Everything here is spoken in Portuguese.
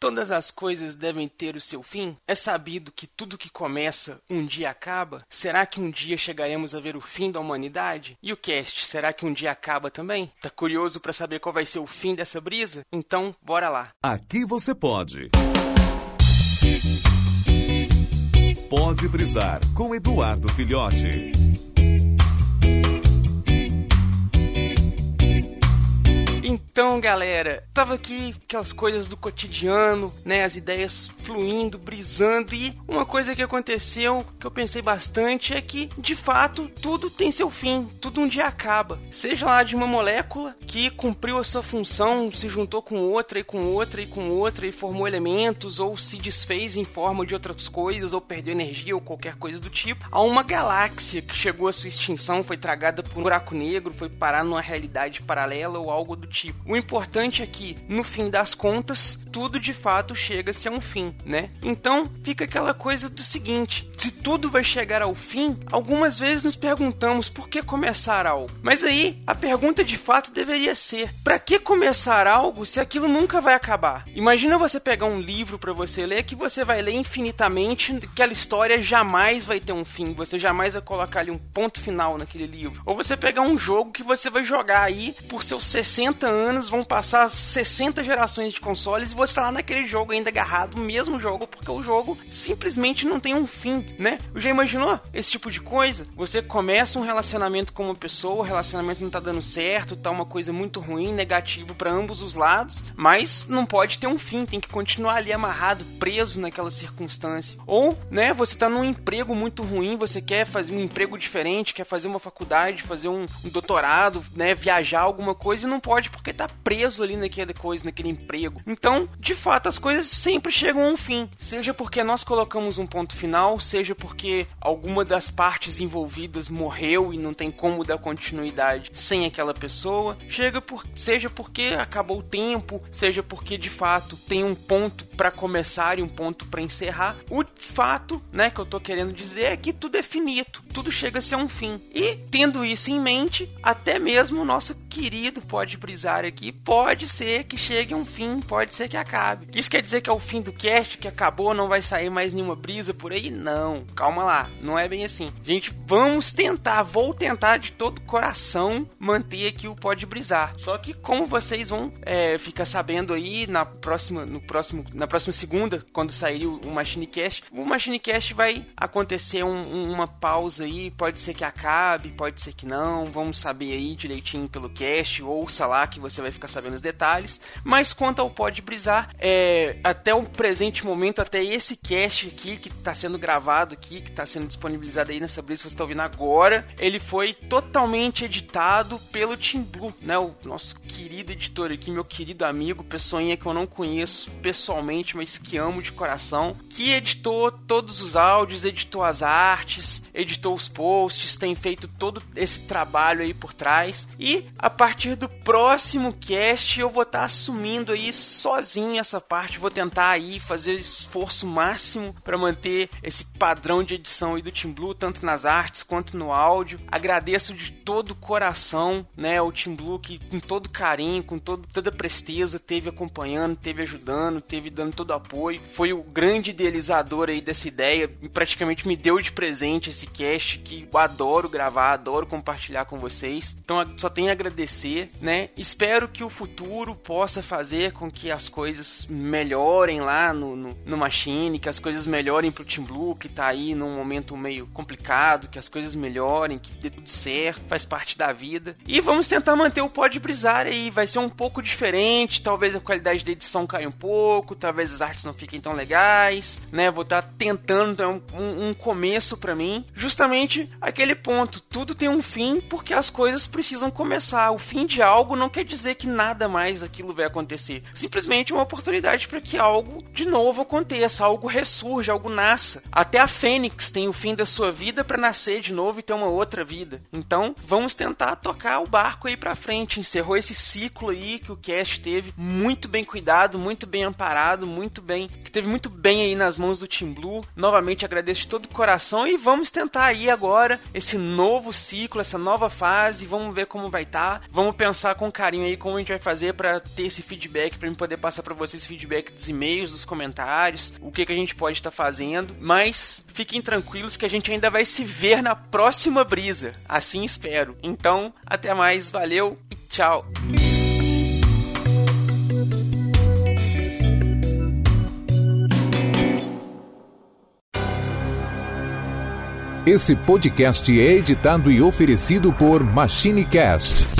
todas as coisas devem ter o seu fim? É sabido que tudo que começa um dia acaba? Será que um dia chegaremos a ver o fim da humanidade? E o cast, será que um dia acaba também? Tá curioso para saber qual vai ser o fim dessa brisa? Então, bora lá. Aqui você pode. Pode brisar com Eduardo Filhote. Então, galera, tava aqui aquelas coisas do cotidiano, né? As ideias fluindo, brisando. E uma coisa que aconteceu, que eu pensei bastante, é que, de fato, tudo tem seu fim. Tudo um dia acaba. Seja lá de uma molécula que cumpriu a sua função, se juntou com outra e com outra e com outra e formou elementos, ou se desfez em forma de outras coisas, ou perdeu energia, ou qualquer coisa do tipo, a uma galáxia que chegou à sua extinção, foi tragada por um buraco negro, foi parar numa realidade paralela ou algo do tipo tipo. O importante é que, no fim das contas, tudo de fato chega-se a um fim, né? Então, fica aquela coisa do seguinte: se tudo vai chegar ao fim, algumas vezes nos perguntamos por que começar algo. Mas aí, a pergunta de fato deveria ser: para que começar algo se aquilo nunca vai acabar? Imagina você pegar um livro para você ler que você vai ler infinitamente, aquela história jamais vai ter um fim, você jamais vai colocar ali um ponto final naquele livro. Ou você pegar um jogo que você vai jogar aí por seus 60 anos, vão passar 60 gerações de consoles tá lá naquele jogo ainda agarrado, mesmo jogo, porque o jogo simplesmente não tem um fim, né? Já imaginou esse tipo de coisa? Você começa um relacionamento com uma pessoa, o relacionamento não tá dando certo, tá uma coisa muito ruim, negativo para ambos os lados, mas não pode ter um fim, tem que continuar ali amarrado, preso naquela circunstância. Ou, né, você tá num emprego muito ruim, você quer fazer um emprego diferente, quer fazer uma faculdade, fazer um, um doutorado, né, viajar alguma coisa e não pode porque tá preso ali naquela coisa, naquele emprego. Então, de fato, as coisas sempre chegam a um fim. Seja porque nós colocamos um ponto final, seja porque alguma das partes envolvidas morreu e não tem como dar continuidade sem aquela pessoa, chega por, seja porque acabou o tempo, seja porque de fato tem um ponto para começar e um ponto para encerrar. O fato, né, que eu tô querendo dizer é que tudo é finito, tudo chega a ser um fim. E tendo isso em mente, até mesmo o nosso querido pode brisar aqui, pode ser que chegue a um fim, pode ser que acabe. Isso quer dizer que é o fim do cast, que acabou, não vai sair mais nenhuma brisa por aí? Não, calma lá, não é bem assim. Gente, vamos tentar, vou tentar de todo coração manter aqui o Pode Brisar. Só que como vocês vão é, ficar sabendo aí na próxima, no próximo, na próxima segunda, quando sair o, o Machinecast, o Machinecast vai acontecer um, uma pausa aí, pode ser que acabe, pode ser que não, vamos saber aí direitinho pelo cast, ouça lá que você vai ficar sabendo os detalhes. Mas quanto ao Pode Brisar, é, até o presente momento, até esse cast aqui que está sendo gravado aqui, que está sendo disponibilizado aí nessa brisa que você está ouvindo agora, ele foi totalmente editado pelo Team Blue, né? O nosso querido editor aqui, meu querido amigo, pessoinha que eu não conheço pessoalmente, mas que amo de coração, que editou todos os áudios, editou as artes, editou os posts, tem feito todo esse trabalho aí por trás. E a partir do próximo próximo cast eu vou estar tá assumindo aí sozinho essa parte, vou tentar aí fazer esforço máximo para manter esse padrão de edição aí do Team Blue, tanto nas artes quanto no áudio. Agradeço de todo o coração, né, o Team Blue que com todo carinho, com todo, toda presteza teve acompanhando, teve ajudando, teve dando todo o apoio. Foi o grande idealizador aí dessa ideia, praticamente me deu de presente esse cast que eu adoro gravar, adoro compartilhar com vocês. Então só tenho a agradecer, né? espero que o futuro possa fazer com que as coisas melhorem lá no, no, no Machine, que as coisas melhorem pro Team Blue, que tá aí num momento meio complicado, que as coisas melhorem, que dê tudo certo, faz parte da vida. E vamos tentar manter o Pod Brisar aí, vai ser um pouco diferente, talvez a qualidade da edição caia um pouco, talvez as artes não fiquem tão legais, né? Vou estar tá tentando, então, um, um começo para mim, justamente aquele ponto, tudo tem um fim porque as coisas precisam começar. O fim de algo não quer dizer que nada mais aquilo vai acontecer. Simplesmente uma oportunidade para que algo de novo aconteça, algo ressurja, algo nasça. Até a Fênix tem o fim da sua vida para nascer de novo e ter uma outra vida. Então, vamos tentar tocar o barco aí para frente. Encerrou esse ciclo aí que o cast teve muito bem cuidado, muito bem amparado, muito bem, que teve muito bem aí nas mãos do Team Blue. Novamente agradeço de todo o coração e vamos tentar aí agora esse novo ciclo, essa nova fase, vamos ver como vai estar. Tá. Vamos pensar com carinho aí como a gente vai fazer para ter esse feedback, para mim poder passar para vocês feedback dos e-mails, dos comentários, o que, que a gente pode estar tá fazendo. Mas fiquem tranquilos que a gente ainda vai se ver na próxima brisa. Assim espero. Então, até mais, valeu e tchau. Esse podcast é editado e oferecido por MachineCast